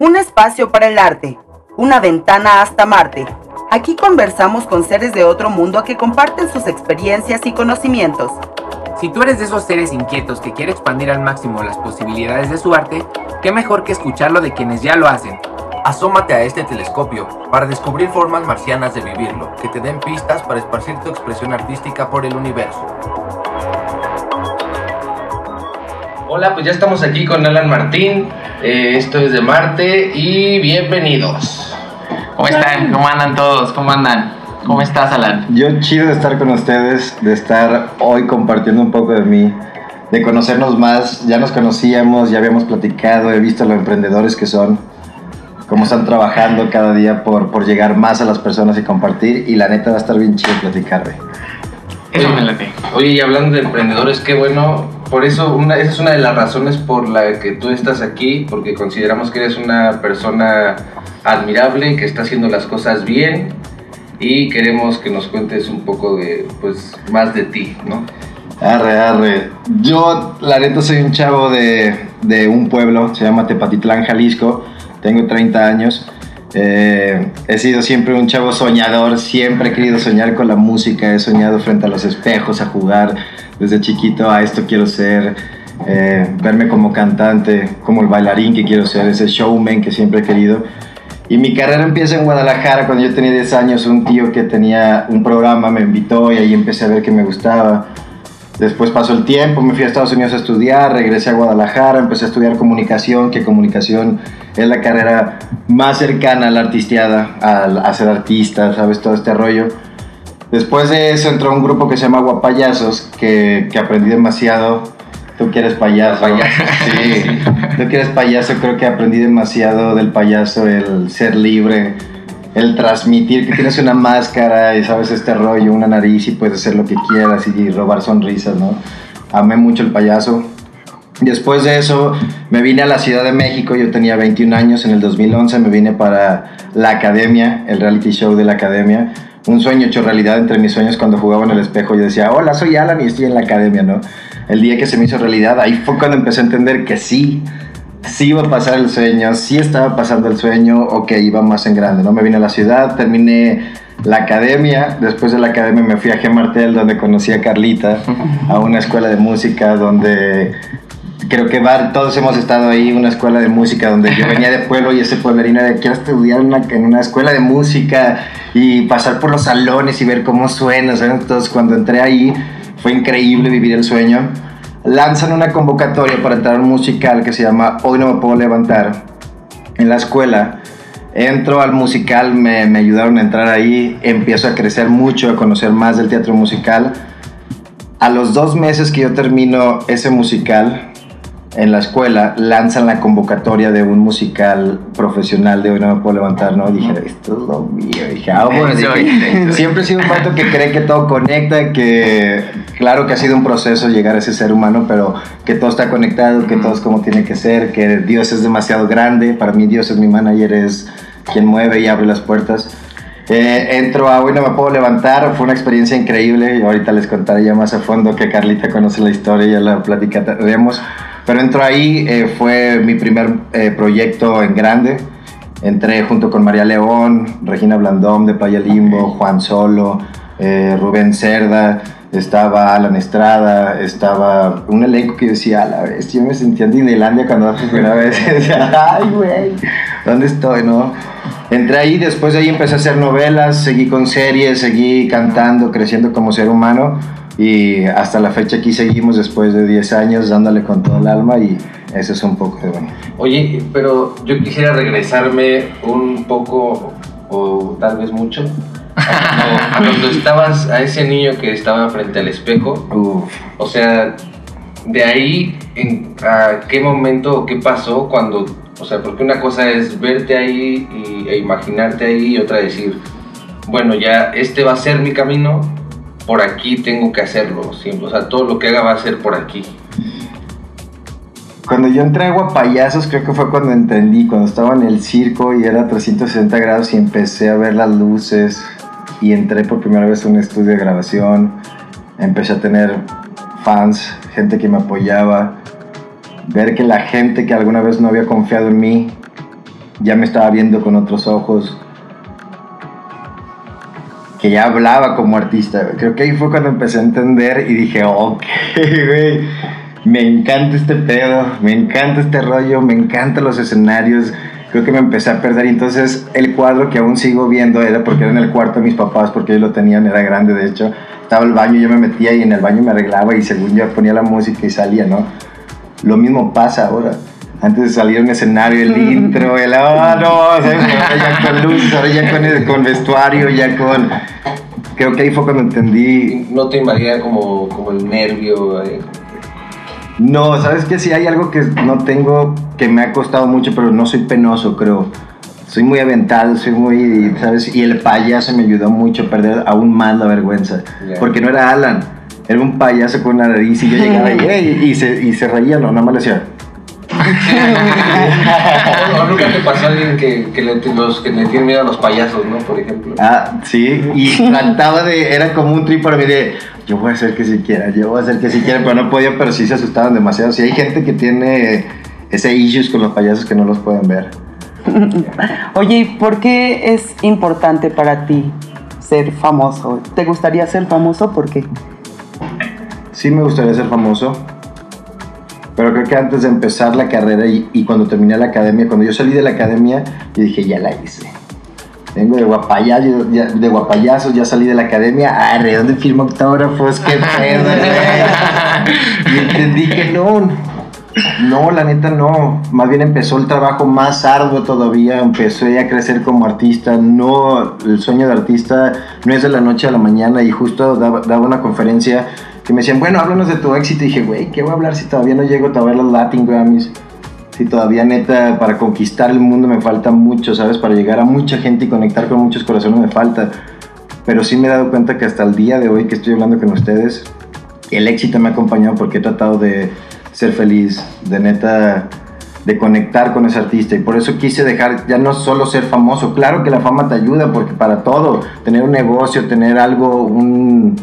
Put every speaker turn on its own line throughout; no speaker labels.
un espacio para el arte, una ventana hasta Marte. Aquí conversamos con seres de otro mundo que comparten sus experiencias y conocimientos.
Si tú eres de esos seres inquietos que quiere expandir al máximo las posibilidades de su arte, qué mejor que escucharlo de quienes ya lo hacen.
Asómate a este telescopio para descubrir formas marcianas de vivirlo, que te den pistas para esparcir tu expresión artística por el universo.
Hola, pues ya estamos aquí con Alan Martín. Eh, esto es de Marte y bienvenidos.
¿Cómo están? ¿Cómo andan todos? ¿Cómo andan? ¿Cómo estás, Alan?
Yo chido de estar con ustedes, de estar hoy compartiendo un poco de mí, de conocernos más. Ya nos conocíamos, ya habíamos platicado, he visto los emprendedores que son, cómo están trabajando cada día por, por llegar más a las personas y compartir. Y la neta va a estar bien chido platicar,
Eso me late.
Oye, y hablando de emprendedores, qué bueno. Por eso, una, esa es una de las razones por la que tú estás aquí, porque consideramos que eres una persona admirable, que está haciendo las cosas bien y queremos que nos cuentes un poco de, pues, más de ti, ¿no?
Arre, arre. Yo, la neta, soy un chavo de, de un pueblo, se llama Tepatitlán, Jalisco. Tengo 30 años. Eh, he sido siempre un chavo soñador, siempre he querido soñar con la música, he soñado frente a los espejos, a jugar desde chiquito, a esto quiero ser, eh, verme como cantante, como el bailarín que quiero ser, ese showman que siempre he querido. Y mi carrera empieza en Guadalajara cuando yo tenía 10 años, un tío que tenía un programa me invitó y ahí empecé a ver que me gustaba. Después pasó el tiempo, me fui a Estados Unidos a estudiar, regresé a Guadalajara, empecé a estudiar comunicación, que comunicación es la carrera más cercana a la artisteada, al- a, ser artista, ¿sabes? Todo este rollo. Después de eso entró un grupo que se llama Guapayazos, que, que aprendí demasiado. Tú que eres payaso.
Payaso.
Sí. Tú que eres payaso, creo que aprendí demasiado del payaso, el ser libre, el transmitir que tienes una máscara y sabes este rollo, una nariz y puedes hacer lo que quieras y robar sonrisas, ¿no? Amé mucho el payaso. Después de eso me vine a la Ciudad de México, yo tenía 21 años, en el 2011 me vine para la academia, el reality show de la academia. Un sueño hecho realidad entre mis sueños cuando jugaba en el espejo yo decía, hola, soy Alan y estoy en la academia, ¿no? El día que se me hizo realidad, ahí fue cuando empecé a entender que sí, sí iba a pasar el sueño, sí estaba pasando el sueño o que iba más en grande, ¿no? Me vine a la ciudad, terminé la academia, después de la academia me fui a G. Martel donde conocí a Carlita, a una escuela de música donde creo que todos hemos estado ahí, una escuela de música donde yo venía de pueblo y ese pueblerino de quiero estudiar en una, escuela de música y pasar por los salones y ver cómo suena. Entonces cuando entré ahí fue increíble vivir el sueño. Lanzan una convocatoria para entrar a un musical que se llama Hoy no me puedo levantar en la escuela. Entro al musical, me, me ayudaron a entrar ahí, empiezo a crecer mucho, a conocer más del teatro musical. A los dos meses que yo termino ese musical en la escuela, lanzan la convocatoria de un musical profesional de Hoy no me puedo levantar, ¿no? Dije, esto es lo mío. Dije, ah, bueno, dije, siempre he sido un pato que cree que todo conecta, que claro que ha sido un proceso llegar a ese ser humano, pero que todo está conectado, que todo es como tiene que ser, que Dios es demasiado grande. Para mí Dios es mi manager, es quien mueve y abre las puertas. Eh, entro a Hoy no me puedo levantar, fue una experiencia increíble y ahorita les contaré ya más a fondo que Carlita conoce la historia y ya la platicaremos. Pero entro ahí, eh, fue mi primer eh, proyecto en grande. Entré junto con María León, Regina Blandón de Playa Limbo, Juan Solo, eh, Rubén Cerda, estaba Alan Estrada, estaba un elenco que decía, a la vez, yo me sentía en Disneylandia cuando la primera vez. Ay, güey, ¿dónde estoy, no? Entré ahí, después de ahí empecé a hacer novelas, seguí con series, seguí cantando, creciendo como ser humano y hasta la fecha aquí seguimos después de 10 años dándole con todo el alma y eso es un poco de bueno.
Oye, pero yo quisiera regresarme un poco, o tal vez mucho, a cuando, a cuando estabas, a ese niño que estaba frente al espejo.
Uf.
O sea, de ahí, en, ¿a qué momento o qué pasó cuando, o sea, porque una cosa es verte ahí y, e imaginarte ahí y otra decir, bueno, ya este va a ser mi camino, por aquí tengo que hacerlo, siempre, o sea, todo lo que haga va a ser por aquí.
Cuando yo entré a Guapayazos, creo que fue cuando entendí, cuando estaba en el circo y era 360 grados y empecé a ver las luces y entré por primera vez a un estudio de grabación, empecé a tener fans, gente que me apoyaba, ver que la gente que alguna vez no había confiado en mí ya me estaba viendo con otros ojos, que ya hablaba como artista. Creo que ahí fue cuando empecé a entender y dije, ok, güey, me encanta este pedo, me encanta este rollo, me encantan los escenarios. Creo que me empecé a perder. Y entonces el cuadro que aún sigo viendo era porque era en el cuarto de mis papás, porque ellos lo tenían, era grande de hecho. Estaba el baño, yo me metía y en el baño me arreglaba y según yo ponía la música y salía, ¿no? Lo mismo pasa ahora. Antes de salir un escenario, el intro, el ah, no, ¿sabes? Ahora ya con luz, ahora ya con, con vestuario, ya con. Creo que ahí fue cuando entendí.
No te invadía como, como el nervio. eh.
No, ¿sabes qué? Sí hay algo que no tengo, que me ha costado mucho, pero no soy penoso, creo. Soy muy aventado, soy muy, ¿sabes? Y el payaso me ayudó mucho a perder aún más la vergüenza.
Ya.
Porque no era Alan, era un payaso con una nariz y yo llegaba y, "Ey", y, se, y se reía, no, nada más le hacía.
¿O nunca te pasó alguien que, que, le, los, que le tienen miedo a los payasos, ¿no? Por ejemplo.
Ah, sí, y trataba de, era como un trip para mí de, yo voy a hacer que si quiera, yo voy a hacer que si quiera, pero no podía, pero sí se asustaban demasiado. Sí, hay gente que tiene ese issues con los payasos que no los pueden ver.
Oye, ¿y por qué es importante para ti ser famoso? ¿Te gustaría ser famoso? ¿Por qué?
Sí me gustaría ser famoso, pero creo que antes de empezar la carrera y, y cuando terminé la academia, cuando yo salí de la academia, yo dije, ya la hice. Vengo de guapayazo, ya, de guapayazos, ya salí de la academia. Arre, ¿dónde firmo autógrafos? ¿Qué pedo? Y entendí que no. No, la neta no. Más bien empezó el trabajo más arduo todavía. Empecé a crecer como artista. No, el sueño de artista no es de la noche a la mañana. Y justo daba, una conferencia que me decían, bueno, háblanos de tu éxito. Y dije, güey, ¿qué voy a hablar si todavía no llego a los Latin Grammys? Si todavía neta para conquistar el mundo me falta mucho, ¿sabes? Para llegar a mucha gente y conectar con muchos corazones me falta. Pero sí me he dado cuenta que hasta el día de hoy que estoy hablando con ustedes, el éxito me ha acompañado porque he tratado de ser feliz, de neta, de conectar con ese artista. Y por eso quise dejar ya no solo ser famoso. Claro que la fama te ayuda porque para todo, tener un negocio, tener algo, un...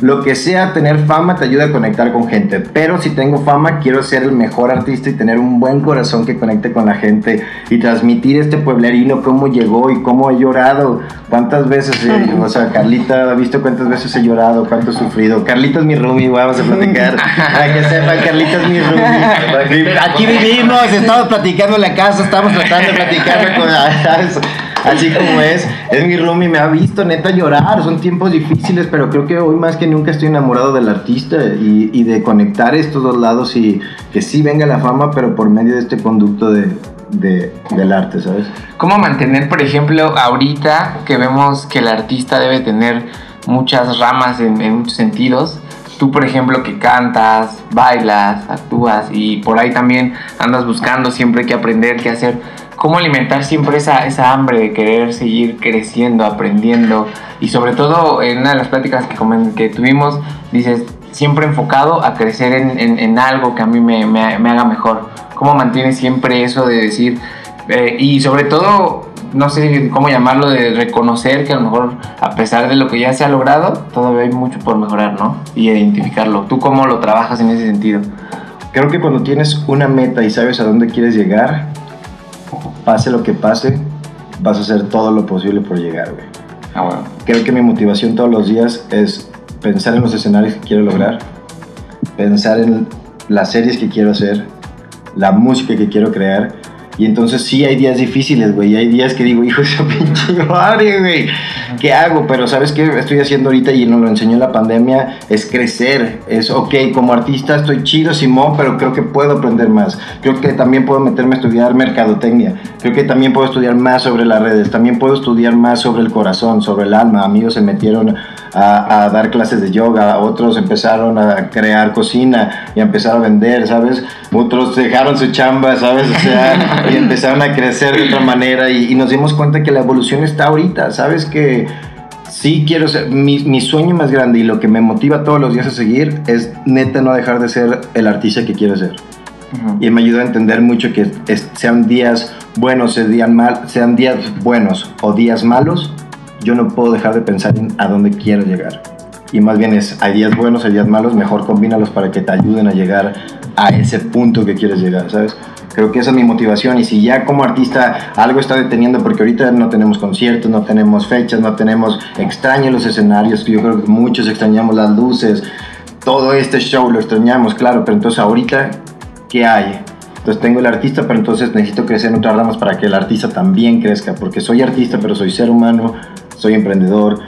Lo que sea, tener fama te ayuda a conectar con gente. Pero si tengo fama, quiero ser el mejor artista y tener un buen corazón que conecte con la gente y transmitir este pueblerino, cómo llegó y cómo he llorado. ¿Cuántas veces? eh, o sea, Carlita ha visto cuántas veces he llorado, cuánto he sufrido. Carlita es mi roomie, vamos a platicar. Para que sepan, Carlita es mi roomie. Aquí vivimos, estamos platicando en la casa, estamos tratando de platicar con. Así como es, es mi roomie, me ha visto neta llorar, son tiempos difíciles, pero creo que hoy más que nunca estoy enamorado del artista y, y de conectar estos dos lados y que sí venga la fama, pero por medio de este conducto de, de- del arte, ¿sabes?
¿Cómo mantener, por ejemplo, ahorita que vemos que el artista debe tener muchas ramas en muchos sentidos? Tú, por ejemplo, que cantas, bailas, actúas y por ahí también andas buscando siempre qué aprender, qué hacer. ¿Cómo alimentar siempre esa, esa hambre de querer seguir creciendo, aprendiendo? Y sobre todo, en una de las pláticas que, que tuvimos, dices, siempre enfocado a crecer en, en- algo que a mí me, me- me haga mejor. ¿Cómo mantienes siempre eso de decir, eh, y sobre todo, no sé cómo llamarlo, de reconocer que a lo mejor, a pesar de lo que ya se ha logrado, todavía hay mucho por mejorar, ¿no? Y identificarlo. ¿Tú cómo lo trabajas en ese sentido?
Creo que cuando tienes una meta y sabes a dónde quieres llegar, pase lo que pase, vas a hacer todo lo posible por llegar, güey.
Ah, bueno.
Creo que mi motivación todos los días es pensar en los escenarios que quiero lograr, pensar en las series que quiero hacer, la música que quiero crear. Y entonces sí hay días difíciles, güey. Hay días que digo, hijo de esa pinche madre, güey. ¿Qué hago? Pero ¿sabes qué estoy haciendo ahorita y nos lo enseñó la pandemia? Es crecer. Es, ok, como artista estoy chido, Simón, pero creo que puedo aprender más. Creo que también puedo meterme a estudiar mercadotecnia. Creo que también puedo estudiar más sobre las redes. También puedo estudiar más sobre el corazón, sobre el alma. Amigos se metieron a, a dar clases de yoga. Otros empezaron a crear cocina y a empezar a vender, ¿sabes? Otros dejaron su chamba, ¿sabes? O sea, y empezaron a crecer de otra manera y, y nos dimos cuenta que la evolución está ahorita, ¿sabes? Que sí quiero ser, mi, mi sueño más grande y lo que me motiva todos los días a seguir es neta no dejar de ser el artista que quiero ser. Y me ayudó a entender mucho que es- sean días buenos, sean, días mal, sean días buenos o días malos, yo no puedo dejar de pensar en a dónde quiero llegar. y más bien es, hay días buenos, hay días malos, mejor combínalos para que te ayuden a llegar a ese punto que quieres llegar, ¿sabes? Creo que esa es mi motivación y si ya como artista algo está deteniendo, porque ahorita no tenemos conciertos, no tenemos fechas, no tenemos, extraño los escenarios, yo creo que muchos extrañamos las luces, todo este show lo extrañamos, claro, pero entonces ahorita, ¿qué hay? Entonces tengo el artista, pero entonces necesito crecer en otras ramas para que el artista también crezca, porque soy artista, pero soy ser humano, soy emprendedor,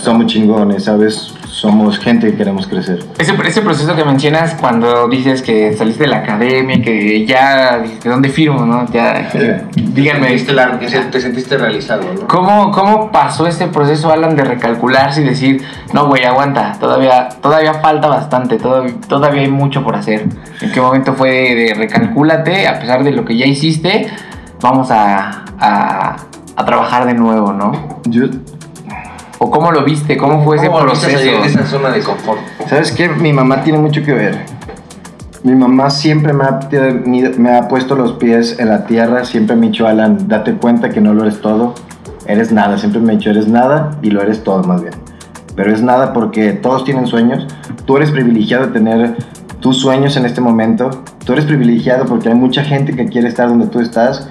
somos chingones, ¿sabes? Somos gente que queremos crecer.
Ese, ese proceso que mencionas cuando dices que saliste de la academia, que ya, ¿de dónde firmo, no? Ya, díganme.
Viste la- que se- te sentiste realizado, ¿no?
¿Cómo, ¿Cómo pasó ese proceso, Alan, de recalcularse y decir, no, güey, aguanta, todavía, todavía falta bastante, todavía, todavía hay mucho por hacer? ¿En qué momento fue de, de recalcúlate, a pesar de lo que ya hiciste, vamos a, a, a trabajar de nuevo, ¿no?
Yo,
¿O cómo lo viste? ¿Cómo fue ese
¿Cómo a
proceso?
salir de esa zona de confort?
¿Sabes qué? Mi mamá tiene mucho que ver. Mi mamá siempre me ha, me ha puesto los pies en la tierra, siempre me ha dicho, Alan, date cuenta que no lo eres todo, eres nada, siempre me ha dicho, eres nada y lo eres todo más bien. Pero es nada porque todos tienen sueños, tú eres privilegiado de tener tus sueños en este momento, tú eres privilegiado porque hay mucha gente que quiere estar donde tú estás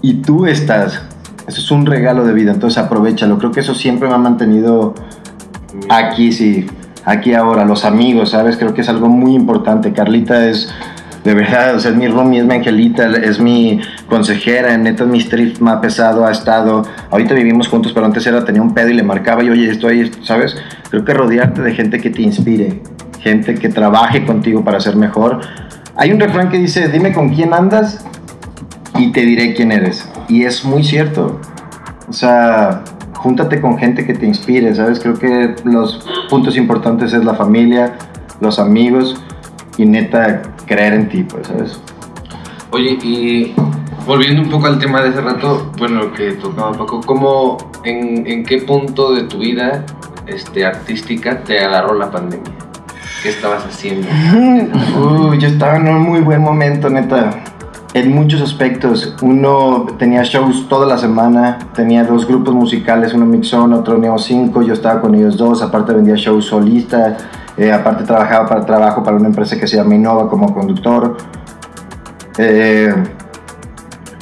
y tú estás. Eso es un regalo de vida, entonces aprovechalo. Creo que eso siempre me ha mantenido aquí, sí, aquí ahora, los amigos, ¿sabes? Creo que es algo muy importante. Carlita es, de verdad, o sea, es mi roomie, es mi angelita, es mi consejera, neta, mi me ha pesado, ha estado. Ahorita vivimos juntos, pero antes era, tenía un pedo y le marcaba y, oye, estoy, ¿sabes? Creo que rodearte de gente que te inspire, gente que trabaje contigo para ser mejor. Hay un refrán que dice, dime con quién andas y te diré quién eres. Y es muy cierto. O sea, júntate con gente que te inspire, ¿sabes? Creo que los puntos importantes es la familia, los amigos y neta creer en ti, pues, ¿sabes?
Oye, y volviendo un poco al tema de hace rato, bueno, que tocaba Paco, ¿cómo, en, en qué punto de tu vida este, artística te agarró la pandemia? ¿Qué estabas haciendo?
Uh, yo estaba en un muy buen momento, neta. En muchos aspectos. Uno tenía shows toda la semana, tenía dos grupos musicales, uno Mixon, otro Neo 5, yo estaba con ellos dos, aparte vendía shows solista, eh, aparte trabajaba para trabajo para una empresa que se llama Innova como conductor. Eh,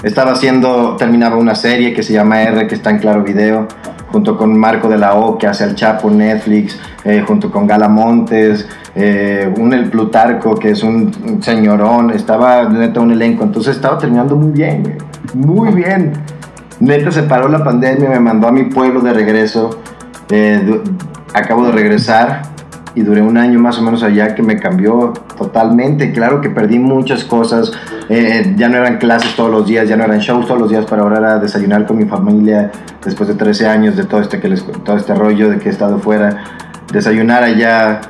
estaba haciendo, terminaba una serie que se llama R, que está en Claro Video, junto con Marco de la O, que hace El Chapo, Netflix, eh, junto con Gala Montes, eh, un El Plutarco, que es un, señorón, estaba neta un elenco, entonces estaba terminando muy bien, muy bien. Neta se paró la pandemia, me mandó a mi pueblo de regreso, eh, acabo de regresar y duré un año más o menos allá que me cambió totalmente. Claro que perdí muchas cosas, eh, ya no eran clases todos los días, ya no eran shows todos los días, pero ahora era desayunar con mi familia después de 13 años de todo este, que todo este rollo de que he estado fuera, desayunar allá,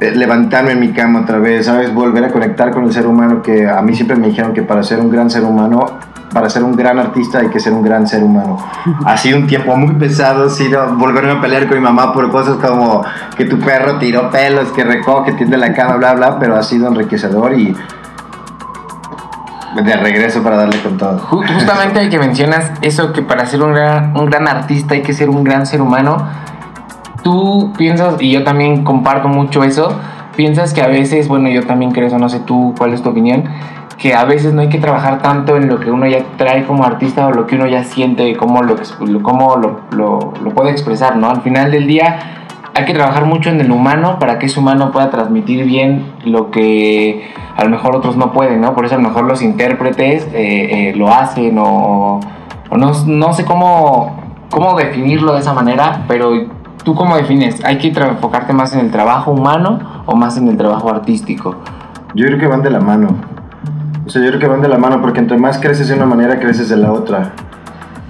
levantarme en mi cama otra vez, ¿sabes? Volver a conectar con el ser humano que a mí siempre me dijeron que para ser un gran ser humano, para ser un gran artista hay que ser un gran ser humano. Ha sido un tiempo muy pesado, sido volverme a pelear con mi mamá por cosas como que tu perro tiró pelos, que recoge, tiende la cama, bla, bla, pero ha sido enriquecedor y de regreso para darle con todo.
Ju- Justamente que mencionas eso, que para ser un gran, un gran artista hay que ser un gran ser humano. Tú piensas, y yo también comparto mucho eso, piensas que a veces, bueno, yo también creo eso, no sé tú cuál es tu opinión, que a veces no hay que trabajar tanto en lo que uno ya trae como artista o lo que uno ya siente, cómo lo, cómo lo, lo puede expresar, ¿no? Al final del día hay que trabajar mucho en el humano para que ese humano pueda transmitir bien lo que a lo mejor otros no pueden, ¿no? Por eso a lo mejor los intérpretes eh, eh, lo hacen o, o no, no sé cómo, cómo definirlo de esa manera, pero tú cómo defines, ¿hay que enfocarte más en el trabajo humano o más en el trabajo artístico?
Yo creo que van de la mano. O sea, yo creo que van de la mano porque entre más creces de una manera, creces de la otra.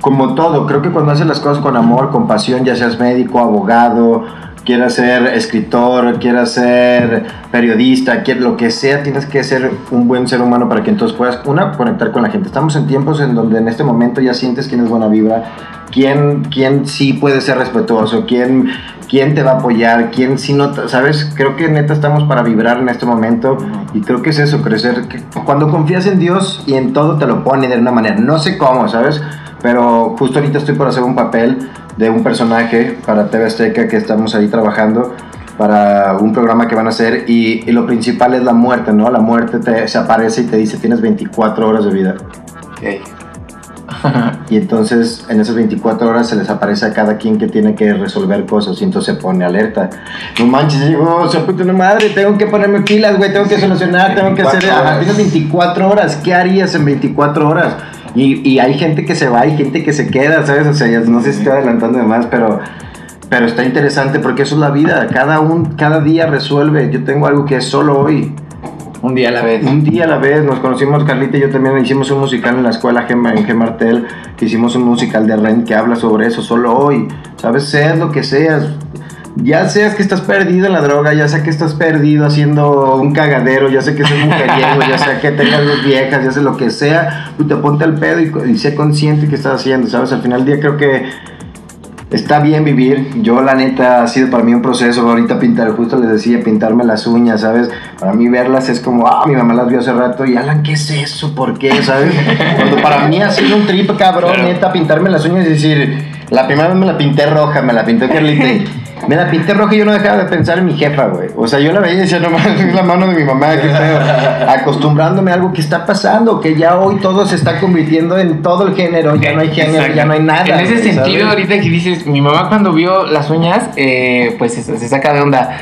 Como todo, creo que cuando haces las cosas con amor, con pasión, ya seas médico, abogado, quieras ser escritor, quieras ser periodista, quieras, lo que sea, tienes que ser un buen ser humano para que entonces puedas, una, conectar con la gente. Estamos en tiempos en donde en este momento ya sientes quién es buena vibra, quién, quién sí puede ser respetuoso, quién, quién te va a apoyar, quién sí no, ¿sabes? Creo que neta estamos para vibrar en este momento y creo que es eso, crecer. Cuando confías en Dios y en todo te lo pone de una manera, no sé cómo, ¿sabes? Pero justo ahorita estoy por hacer un papel de un personaje para TV Azteca que estamos ahí trabajando para un programa que van a hacer y, y lo principal es la muerte, ¿no? La muerte te, se aparece y te dice tienes 24 horas de vida. Y entonces en esas 24 horas se les aparece a cada quien que tiene que resolver cosas y entonces se pone alerta. No manches, llegó, se puta madre, tengo que ponerme pilas, güey, tengo que solucionar, tengo que hacer...
24
Ajá, tienes 24 horas, ¿qué harías en 24 horas? Y, y hay gente que se va y gente que se queda, ¿sabes? O sea, no sé si estoy adelantando de más, pero... Pero está interesante porque eso es la vida. Cada, un, cada día resuelve. Yo tengo algo que es solo hoy.
Un día a la vez.
Un día a la vez nos conocimos Carlita y yo también hicimos un musical en la escuela Gema, en Gemartel, hicimos un musical de Ren que habla sobre eso, solo hoy, sabes, seas lo que seas, ya seas que estás perdido en la droga, ya sea que estás perdido haciendo un cagadero, ya sé que seas mujeriego, ya sea que tengas dos viejas, ya sé lo que sea, tú te ponte al pedo y, y sé consciente que estás haciendo, sabes, al final del día creo que Está bien vivir. Yo, la neta, ha sido para mí un proceso. Ahorita pintar, justo les decía, pintarme las uñas, ¿sabes? Para mí verlas es como, ah, mi mamá las vio hace rato. Y Alan, ¿qué es eso? ¿Por qué? ¿Sabes? Cuando para mí ha sido un trip, cabrón, neta, pintarme las uñas y decir, la primera vez me la pinté roja, me la pinté Carlita. Me la pinté roja y yo no dejaba de pensar en mi jefa, güey. O sea, yo la veía y decía, no mames, es la mano de mi mamá. Acostumbrándome a algo que está pasando, que ya hoy todo se está convirtiendo en todo el género. Ya no hay género,
Exacto.
ya no hay nada.
En ese sentido,
¿sabes?
ahorita que dices, mi mamá cuando vio las uñas, eh, pues se, se saca de onda.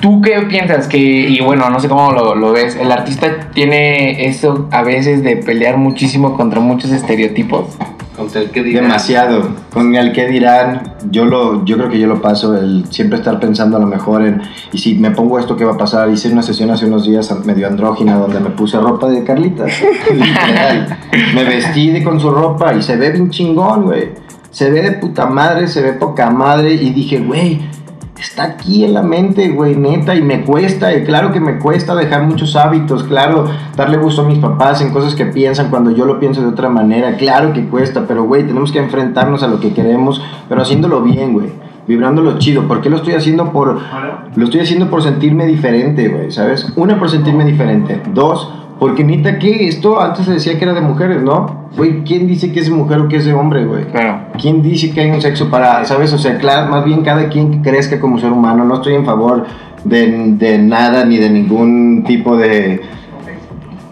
¿Tú qué piensas? Que, y bueno, no sé cómo lo, lo ves, el artista tiene eso a veces de pelear muchísimo contra muchos estereotipos.
Contra el que diga.
Demasiado. Con el que dirán, yo lo, yo creo que yo lo paso, el siempre estar pensando a lo mejor en, y si me pongo esto, ¿qué va a pasar? Hice una sesión hace unos días medio andrógina donde me puse ropa de Carlita. Literal. me vestí de, con su ropa y se ve bien chingón, güey. Se ve de puta madre, se ve poca madre y dije, güey, está aquí en la mente, güey, neta, y me cuesta, y claro que me cuesta dejar muchos hábitos, claro, darle gusto a mis papás en cosas que piensan cuando yo lo pienso de otra manera, claro que cuesta, pero güey, tenemos que enfrentarnos a lo que queremos, pero haciéndolo bien, güey, vibrándolo chido, ¿por qué lo estoy haciendo por, lo estoy haciendo por sentirme diferente, güey, ¿sabes? Una, por sentirme diferente, dos, porque neta, que esto antes se decía que era de mujeres, ¿no? Güey, ¿quién dice que es de mujer o que es de hombre, güey?
Claro.
¿Quién dice que hay un sexo para, sabes? O sea, claro, más bien cada quien que crezca como ser humano. No estoy en favor de, de nada ni de ningún tipo de,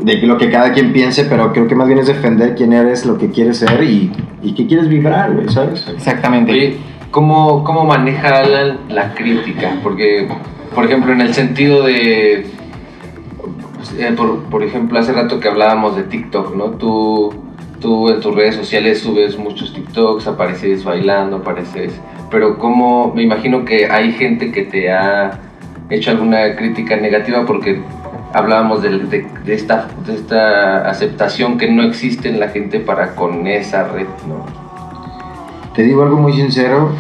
de lo que cada quien piense, pero creo que más bien es defender quién eres, lo que quieres ser y, y qué quieres vibrar, güey, ¿sabes?
Exactamente.
Oye, ¿cómo, ¿cómo maneja Alan la crítica? Porque, por ejemplo, en el sentido de. Eh, por, por ejemplo, hace rato que hablábamos de TikTok, ¿no? Tú, tú en tus redes sociales subes muchos TikToks, apareces bailando, apareces. Pero, ¿cómo.? Me imagino que hay gente que te ha hecho alguna crítica negativa porque hablábamos de, de- de esta, de esta aceptación que no existe en la gente para con esa red, ¿no?
Te digo algo muy sincero,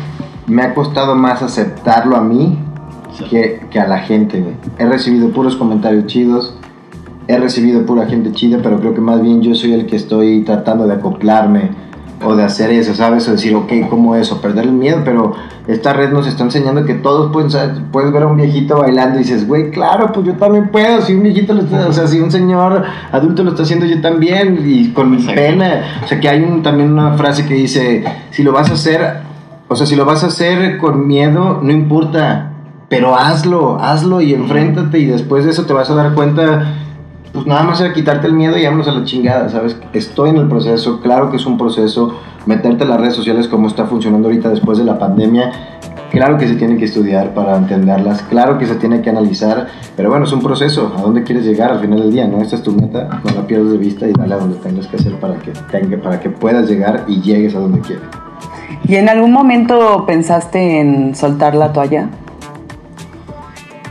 me ha costado más aceptarlo a mí que, que a la gente, güey. He recibido puros comentarios chidos, he recibido pura gente chida, pero creo que más bien yo soy el que estoy tratando de acoplarme o de hacer eso, ¿sabes? O decir, ok, ¿cómo eso? Perder el miedo, pero esta red nos está enseñando que todos pueden puedes ver a un viejito bailando y dices, güey, claro, pues yo también puedo, si un viejito lo está, o sea, si un señor adulto lo está haciendo, yo también, y con mi pena, o sea, que hay un- también una frase que dice, si lo vas a hacer, o sea, si lo vas a hacer con miedo, no importa, pero hazlo, hazlo y enfréntate y después de eso te vas a dar cuenta, pues nada más era quitarte el miedo y vámonos a la chingada, ¿sabes? Estoy en el proceso, claro que es un proceso, meterte en las redes sociales como está funcionando ahorita después de la pandemia, claro que se tiene que estudiar para entenderlas, claro que se tiene que analizar, pero bueno, es un proceso, ¿a dónde quieres llegar al final del día? ¿No? Esta es tu meta, no la pierdas de vista y dale a donde tengas que hacer para que, tenga, para que puedas llegar y llegues a donde quieres.
¿Y en algún momento pensaste en soltar la toalla?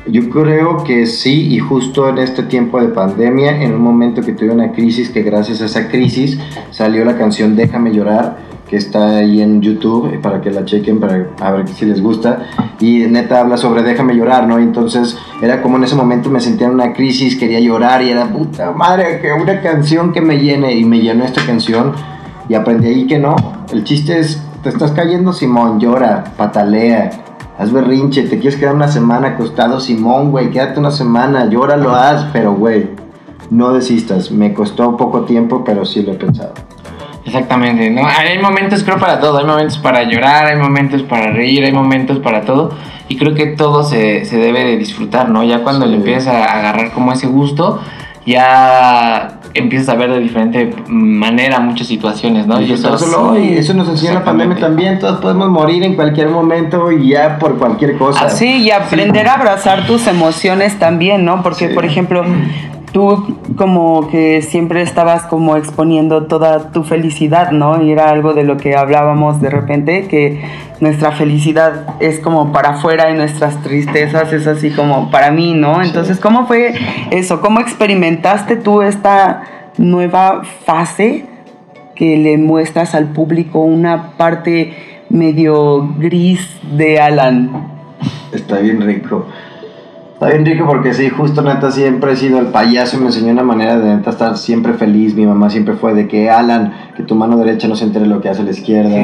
Yo creo que sí, y justo en este tiempo de pandemia, en un momento que tuve una crisis, que gracias a esa crisis salió la canción Déjame llorar, que está ahí en YouTube eh, para que la chequen, para ver si les gusta. Y neta habla sobre Déjame llorar, ¿no? Y entonces era como en ese momento me sentía en una crisis, quería llorar y era puta madre, que una canción que me llene, y me llenó esta canción. Y aprendí ahí que no, el chiste es, te estás cayendo, Simón, llora, patalea, haz berrinche, te quieres quedar una semana acostado, Simón, güey, quédate una semana, llóralo, haz, pero güey, no desistas. Me costó poco tiempo, pero sí lo he pensado.
Exactamente, ¿no? Hay momentos creo para todo, hay momentos para llorar, hay momentos para reír, hay momentos para todo y creo que todo se, se debe de disfrutar, ¿no? Ya cuando
Sí.
le empiezas a agarrar como ese gusto, ya empiezas a ver de diferente manera muchas situaciones, ¿no? Y eso,
y eso nos enseña la pandemia también. Todos podemos morir en cualquier momento y ya por cualquier cosa.
Sí, y aprender a abrazar tus emociones también, ¿no? Porque,
Sí.
por ejemplo, tú como que siempre estabas como exponiendo toda tu felicidad, ¿no? Y era algo de lo que hablábamos de repente, que nuestra felicidad es como para afuera y nuestras tristezas es así como para mí, ¿no? Entonces, ¿cómo fue eso? ¿Cómo experimentaste tú esta nueva fase que le muestras al público una parte medio gris de Alan?
Está bien rico. Está bien rico porque sí, justo neta siempre he sido el payaso y me enseñó una manera de neta estar siempre feliz. Mi mamá siempre fue de que Alan, que tu mano derecha no se entere lo que hace la izquierda.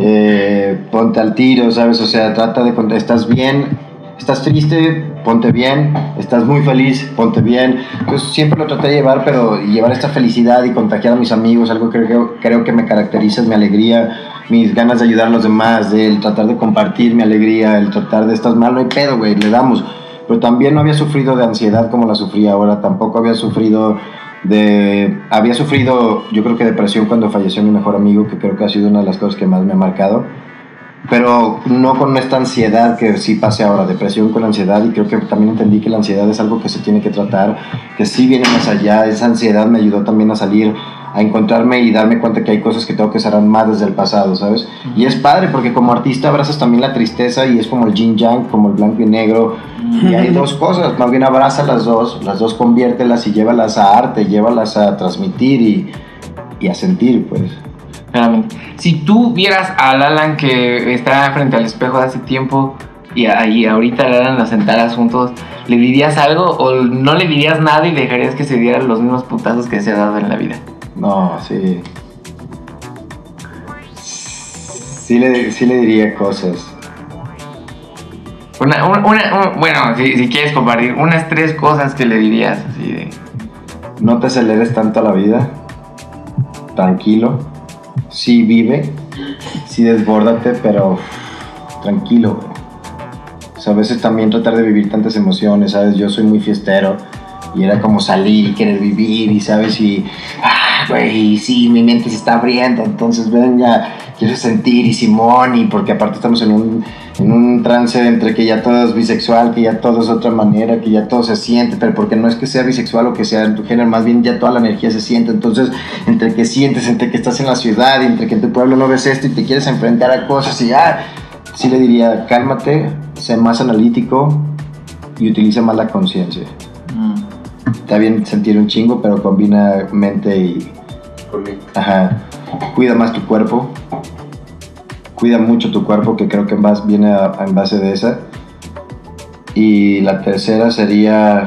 Eh, ponte al tiro, ¿sabes? O sea, trata de... Estás bien, estás triste, ponte bien. Estás muy feliz, ponte bien. Entonces siempre lo traté de llevar, pero llevar esta felicidad y contagiar a mis amigos, algo que creo, creo que me caracteriza es mi alegría, mis ganas de ayudar a los demás, de el tratar de compartir mi alegría, el tratar de estás mal, no hay pedo, güey, le damos. Pero también no había sufrido de ansiedad como la sufrí ahora, tampoco había sufrido de... Había sufrido, yo creo que depresión cuando falleció mi mejor amigo, que creo que ha sido una de las cosas que más me ha marcado. Pero no con esta ansiedad que sí pasé ahora, depresión con ansiedad, y creo que también entendí que la ansiedad es algo que se tiene que tratar, que sí viene más allá, esa ansiedad me ayudó también a salir, a encontrarme y darme cuenta que hay cosas que tengo que cerrar más desde el pasado, ¿sabes? Y es padre porque como artista abrazas también la tristeza y es como el yin yang, como el blanco y negro, y hay dos cosas, más bien abraza las dos, las dos conviértelas y llévalas a arte, llévalas a transmitir y, y a sentir, pues.
Claramente. Si tú vieras al Alan que está frente al espejo hace tiempo y ahí ahorita al Alan los sentaras juntos, ¿le dirías algo o no le dirías nada y dejarías que se dieran los mismos putazos que se ha dado en la vida?
No, sí. Sí le, sí le diría cosas.
Una, una, una- un- bueno, si, quieres compartir, unas tres cosas que le dirías así.
No te aceleres tanto a la vida. Tranquilo. Sí vive. Sí desbórdate, pero tranquilo. O sea, a veces también tratar de vivir tantas emociones, ¿sabes? Yo soy muy fiestero. Y era como salir y querer vivir y, ¿sabes? Y, ah, güey, sí, mi mente se está abriendo. Entonces, venga, quiero sentir y Simón. Y porque aparte estamos en un, en un trance entre que ya todo es bisexual, que ya todo es otra manera, que ya todo se siente. Pero porque no es que sea bisexual o que sea en tu género, más bien ya toda la energía se siente. Entonces, entre que sientes, entre que estás en la ciudad, entre que en tu pueblo no ves esto y te quieres enfrentar a cosas y ya, sí le diría, cálmate, sé más analítico y utiliza más la conciencia. Está bien sentir un chingo, pero combina mente y. Ajá. Cuida más tu cuerpo. Cuida mucho tu cuerpo, que creo que en viene a- en base de esa. Y la tercera sería.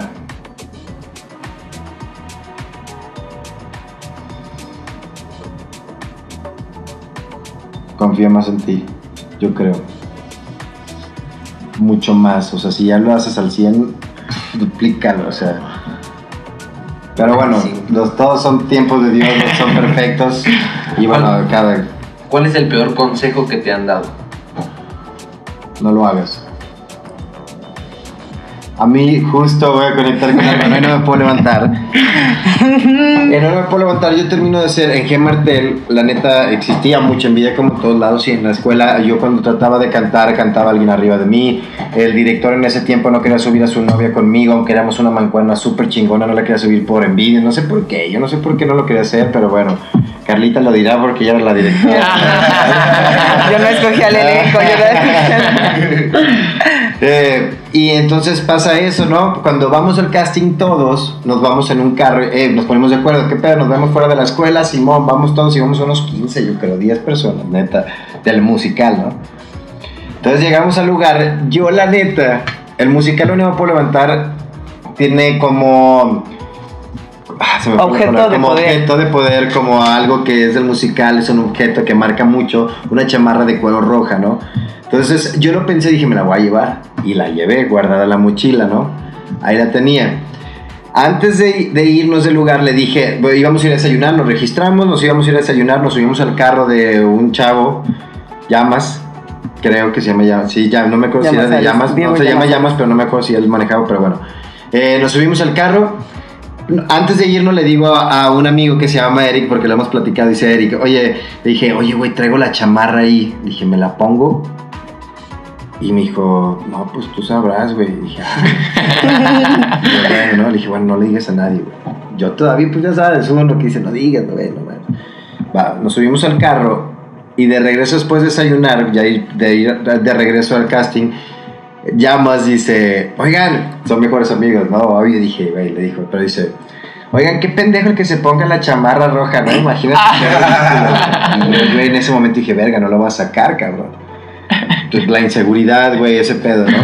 Confía más en ti, yo creo. Mucho más. O sea, si ya lo haces al 100, duplícalo, o sea. Pero bueno. Los, todos son tiempos de Dios, no son perfectos. Y bueno, cada,
¿Cuál es el peor consejo que te han dado?
no lo hagas. A mí justo voy a conectar con algo, no, me puedo levantar. Eh, no me puedo levantar, yo termino de ser en G Martel, la neta existía mucha envidia como en todos lados y en la escuela yo cuando trataba de cantar cantaba alguien arriba de mí. El director en ese tiempo no quería subir a su novia conmigo, aunque éramos una mancuerna súper chingona, no la quería subir por envidia, no sé por qué, yo no sé por qué no lo quería hacer, pero bueno, Carlita lo dirá porque ella era la directora.
yo no escogí al elenco, yo no
Eh, y entonces pasa eso, ¿no? Cuando vamos al casting todos, nos vamos en un carro, eh, nos ponemos de acuerdo, ¿qué pedo? Nos vemos fuera de la escuela, Simón, vamos todos y vamos unos 15, yo creo, 10 personas, neta, del musical, ¿no? Entonces llegamos al lugar, yo la neta, el musical que puedo levantar tiene como... ah, se me
Objeto de
como
poder.
objeto de poder, como algo que es del musical, es un objeto que marca mucho, una chamarra de cuero roja, ¿no? Entonces yo lo pensé, dije, me la voy a llevar. Y la llevé guardada en la mochila, ¿no? Ahí la tenía. Antes de, de irnos del lugar le dije, bueno, íbamos a ir a desayunar, nos registramos, nos íbamos a ir a desayunar, nos subimos al carro de un chavo, Llamas, creo que se llama Llamas, sí, ya, no me acuerdo si era de Llamas, no se llama
Llamas.
Llamas, pero no me acuerdo si él manejaba, pero bueno. Eh, nos subimos al carro, antes de irnos le digo a, a un amigo que se llama Eric, porque lo hemos platicado, dice Eric, oye, le dije, oye, güey, traigo la chamarra ahí. Dije, ¿me la pongo? Y me dijo, no, pues tú sabrás, güey. Dije, ah. Bueno, ¿no? Le dije, bueno, no le digas a nadie, güey. Yo todavía, pues ya sabes, uno que dice, no digas, no, bueno, bueno. Va, nos subimos al carro y de regreso después de desayunar, ya de ir de regreso al casting, llamas, dice, oigan, son mejores amigos, ¿no? Obvio, dije, güey, le dijo, pero dice, oigan, qué pendejo el que se ponga la chamarra roja, ¿no? Imagínate. ridículo". Y, güey, en ese momento dije, verga, no lo va a sacar, cabrón. La inseguridad, güey, ese pedo, ¿no?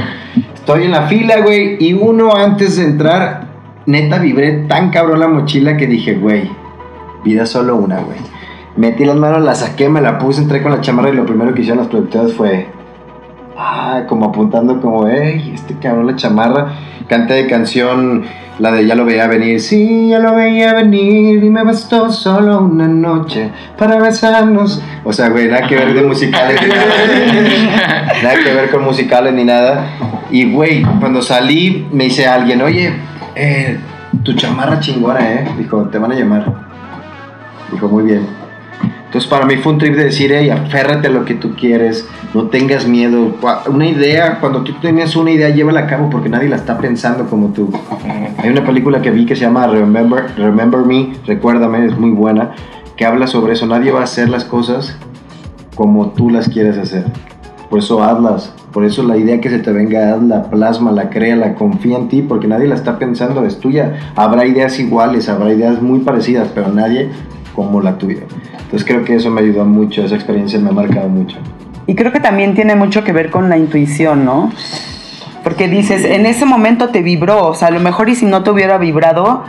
Estoy en la fila, güey, y uno antes de entrar, neta, vibré tan cabrón la mochila que dije, güey, vida solo una, güey. Metí las manos, la saqué, me la puse, entré con la chamarra y lo primero que hicieron los productores fue, ah, como apuntando como, hey, este cabrón la chamarra. Canté de canción, la de Ya lo veía venir, sí, ya lo veía venir y me bastó solo una noche para besarnos. O sea, güey, nada que ver de musicales ni nada. nada que ver con musicales ni nada. Y, güey, cuando salí, me dice alguien, oye, eh, tu chamarra chingona, ¿eh? Dijo, te van a llamar. Dijo, muy bien. Entonces para mí fue un trip de decir, hey, aférrate a lo que tú quieres, no tengas miedo. Una idea, cuando tú tienes una idea, llévala a cabo porque nadie la está pensando como tú. Hay una película que vi que se llama Remember, Remember Me, recuérdame, es muy buena, que habla sobre eso. Nadie va a hacer las cosas como tú las quieres hacer. Por eso hazlas. Por eso la idea que se te venga, hazla, plasma, créala, confía en ti, porque nadie la está pensando, es tuya. Habrá ideas iguales, habrá ideas muy parecidas, pero nadie como la tuya. Entonces creo que eso me ayudó mucho, esa experiencia me ha marcado mucho.
Y creo que también tiene mucho que ver con la intuición, ¿no? Porque dices, en ese momento te vibró, o sea, a lo mejor y si no te hubiera vibrado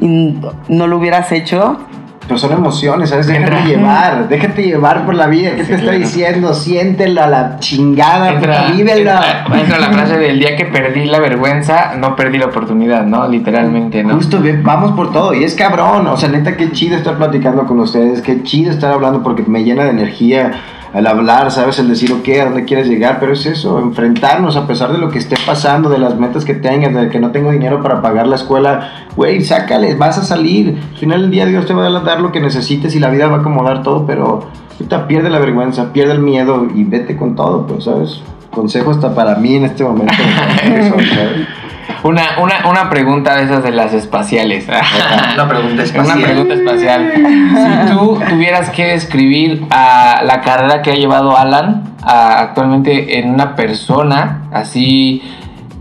y no lo hubieras hecho,
Pero son emociones, ¿sabes? Déjate
Entra.
llevar, déjate llevar por la vida. ¿Qué
Sí,
te está diciendo? Siéntela a la chingada,
Entra, entra- entra la frase del día que perdí la vergüenza, no perdí la oportunidad, ¿no? Literalmente, ¿no?
Justo, vamos por todo. Y es cabrón. O sea, neta, qué chido estar platicando con ustedes. Qué chido estar hablando porque me llena de energía el hablar, ¿sabes? El decir, ok, ¿a dónde quieres llegar? Pero es eso, enfrentarnos a pesar de lo que esté pasando, de las metas que tengas, de que no tengo dinero para pagar la escuela. Güey, sácales, vas a salir. Al final del día Dios te va a dar lo que necesites y la vida va a acomodar todo, pero puta, pierde la vergüenza, pierde el miedo y vete con todo, pues, ¿sabes? Consejo hasta para mí en este momento.
Una, una, una pregunta de esas de las espaciales.
Una pregunta
Una
espacial.
pregunta espacial. Si tú tuvieras que describir a la carrera que ha llevado Alan a- actualmente en una persona, así,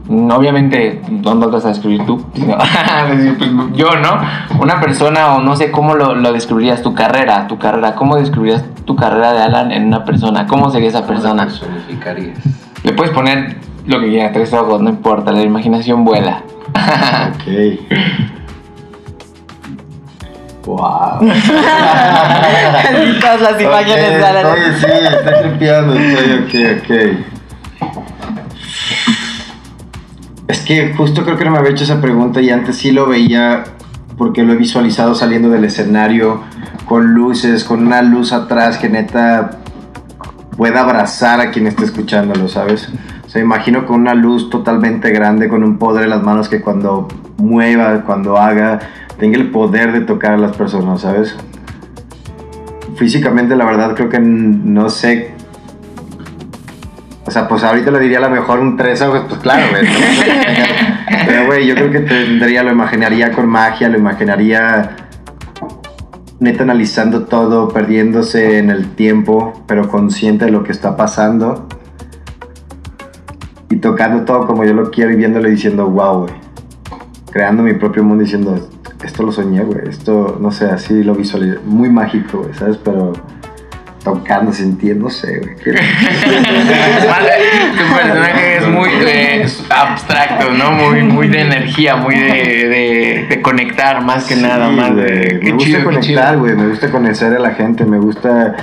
obviamente, no lo vas a describir tú, pues, yo, ¿no? Una persona o no sé cómo lo, lo describirías tu carrera, tu carrera, ¿cómo describirías tu carrera de Alan en una persona? ¿Cómo sería esa persona?
personificarías?
Le puedes poner lo que quieras, tres ojos, no importa, la imaginación vuela.
Ok. Wow.
todas las imágenes de Alan.
Oye, sí, está tripeando. Ok, ok, ok. Es que justo creo que no me había hecho esa pregunta y antes sí lo veía porque lo he visualizado saliendo del escenario con luces, con una luz atrás que neta pueda abrazar a quien esté escuchándolo, ¿sabes? O sea, imagino con una luz totalmente grande, con un poder en las manos que cuando mueva, cuando haga, tenga el poder de tocar a las personas, ¿sabes? Físicamente, la verdad, creo que no sé. O sea, pues ahorita le diría a lo mejor un tres ojos, pues claro, güey. Pero, güey, yo creo que tendría, lo imaginaría con magia, lo imaginaría neta analizando todo, perdiéndose en el tiempo, pero consciente de lo que está pasando. Y tocando todo como yo lo quiero y viéndolo y diciendo, wow, güey. Creando mi propio mundo diciendo, esto lo soñé, güey. Esto, no sé, así lo visualicé. Muy mágico, güey, ¿sabes? Pero tocando, sé, güey.
Tu personaje es muy eh, abstracto, ¿no? Muy, muy de energía, muy de, de, de conectar más que
Sí,
nada, más de.
Me gusta
chido,
conectar, güey. Me gusta conocer a la gente. Me gusta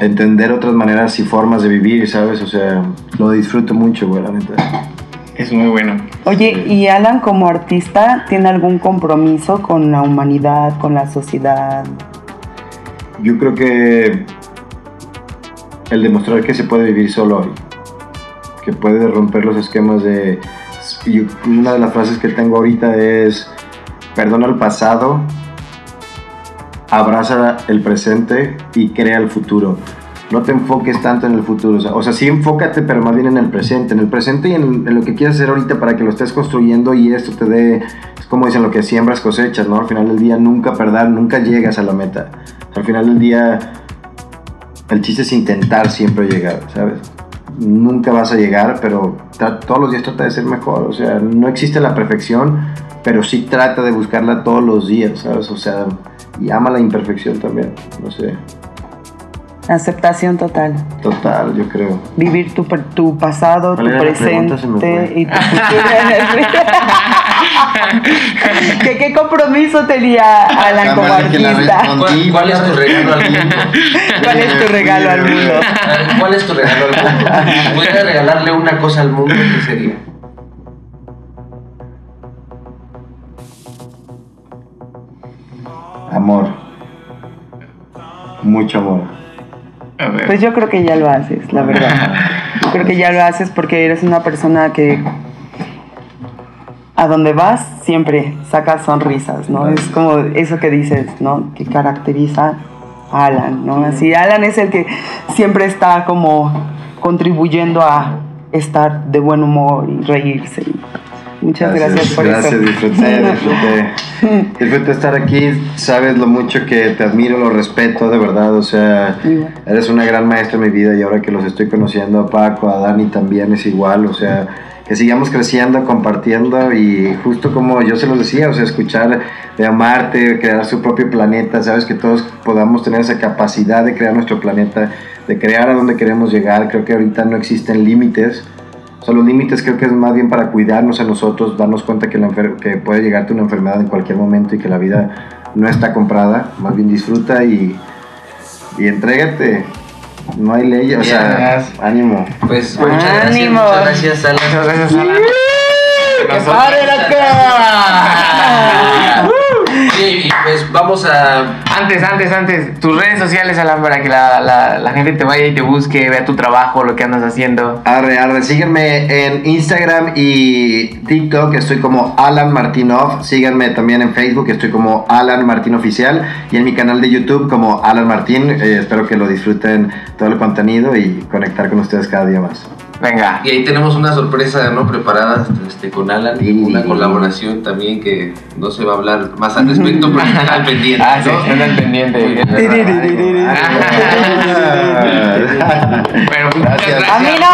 entender otras maneras y formas de vivir, ¿sabes? O sea, lo disfruto mucho, güey, la neta.
Es muy bueno.
Oye, ¿y Alan como artista tiene algún compromiso con la humanidad, con la sociedad?
Yo creo que el demostrar que se puede vivir solo hoy, que puede romper los esquemas de... y una de las frases que tengo ahorita es, perdona el pasado, abraza el presente y crea el futuro. No te enfoques tanto en el futuro, o sea, sí enfócate, pero más bien en el presente, en el presente y en, en lo que quieres hacer ahorita para que lo estés construyendo y esto te dé, es como dicen, lo que siembras cosechas, ¿no? Al final del día nunca perder, nunca llegas a la meta. Al final del día el chiste es intentar siempre llegar, ¿sabes? Nunca vas a llegar, pero todos los días trata de ser mejor. O sea, no existe la perfección, pero sí trata de buscarla todos los días, ¿sabes? O sea, y ama la imperfección también. No sé,
Aceptación total.
total, yo creo.
Vivir tu, per- tu pasado, tu presente y tu futuro. ¿Qué, ¿Qué compromiso tenía Alan como artista?
¿Cuál, cuál es tu regalo al mundo?
¿Cuál es tu regalo al mundo?
¿Cuál es tu regalo al mundo? Si pudieras regalarle una cosa al mundo, ¿qué sería?
Amor. Mucho amor.
A ver.
Pues yo creo que ya lo haces, la verdad. Yo creo que ya lo haces porque eres una persona que a donde vas siempre sacas sonrisas, ¿no? Es como eso que dices, ¿no? Que caracteriza a Alan, ¿no? Así, Alan es el que siempre está como contribuyendo a estar de buen humor y reírse. Muchas gracias, por
gracias,
eso.
disfruté, disfruté. Disfruté estar aquí, sabes lo mucho que te admiro, lo respeto, de verdad, o sea,
Igual.
eres una gran maestra en mi vida y ahora que los estoy conociendo a Paco, a Dani también es igual, o sea, que sigamos creciendo, compartiendo y justo como yo se los decía, o sea, escuchar de amarte, crear su propio planeta, sabes que todos podamos tener esa capacidad de crear nuestro planeta, de crear a donde queremos llegar, creo que ahorita no existen límites. O sea, los límites creo que es más bien para cuidarnos a nosotros, darnos cuenta que, la enfer- que puede llegarte una enfermedad en cualquier momento y que la vida no está comprada. Más bien disfruta y, y entrégate. No hay ley, o sea,
Yes.
ánimo.
Pues muchas gracias,
¡Ánimo!
muchas gracias, Alan.
Muchas gracias,
¡Pare la
pues vamos a
Antes, antes, antes, tus redes sociales, Alan, para que la, la, la gente te vaya y te busque, vea tu trabajo, lo que andas haciendo.
Arre, arre, síganme en Instagram y TikTok, estoy como Alan Martinov. Síganme también en Facebook, estoy como Alan Martín Oficial. Y en mi canal de YouTube como Alan Martín. Eh, espero que lo disfruten todo el contenido y conectar con ustedes cada día más.
Venga.
Y ahí tenemos una sorpresa no preparada este, con Alan,
Sí.
una colaboración también que no se va a hablar más al respecto, pero están al pendiente.
Ah, sí, al pendiente. Pero muchas
Gracias.
gracias.
¡A mí no!